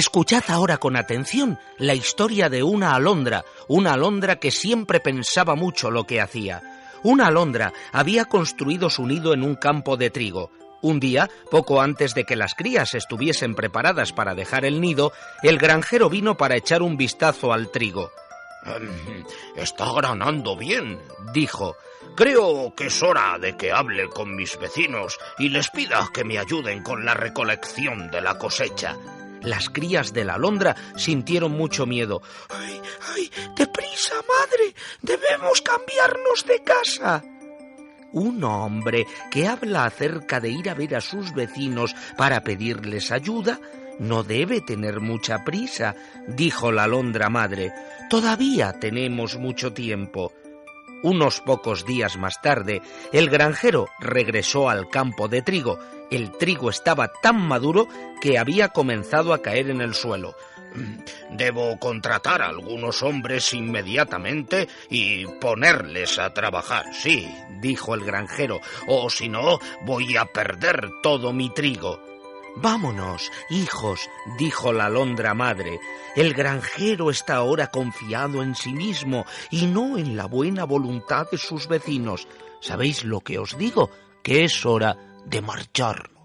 Escuchad ahora con atención la historia de una alondra, una alondra que siempre pensaba mucho lo que hacía. Una alondra había construido su nido en un campo de trigo. Un día, poco antes de que las crías estuviesen preparadas para dejar el nido, el granjero vino para echar un vistazo al trigo. Em, está granando bien, dijo. Creo que es hora de que hable con mis vecinos y les pida que me ayuden con la recolección de la cosecha. Las crías de la alondra sintieron mucho miedo. ¡Ay, ay! ¡Deprisa, madre! ¡Debemos cambiarnos de casa! Un hombre que habla acerca de ir a ver a sus vecinos para pedirles ayuda no debe tener mucha prisa, dijo la alondra madre. Todavía tenemos mucho tiempo. Unos pocos días más tarde, el granjero regresó al campo de trigo. El trigo estaba tan maduro que había comenzado a caer en el suelo. Mm, debo contratar a algunos hombres inmediatamente y ponerles a trabajar, sí, dijo el granjero, o si no, voy a perder todo mi trigo. Vámonos, hijos, dijo la alondra madre. El granjero está ahora confiado en sí mismo y no en la buena voluntad de sus vecinos. ¿Sabéis lo que os digo? Que es hora de marcharnos.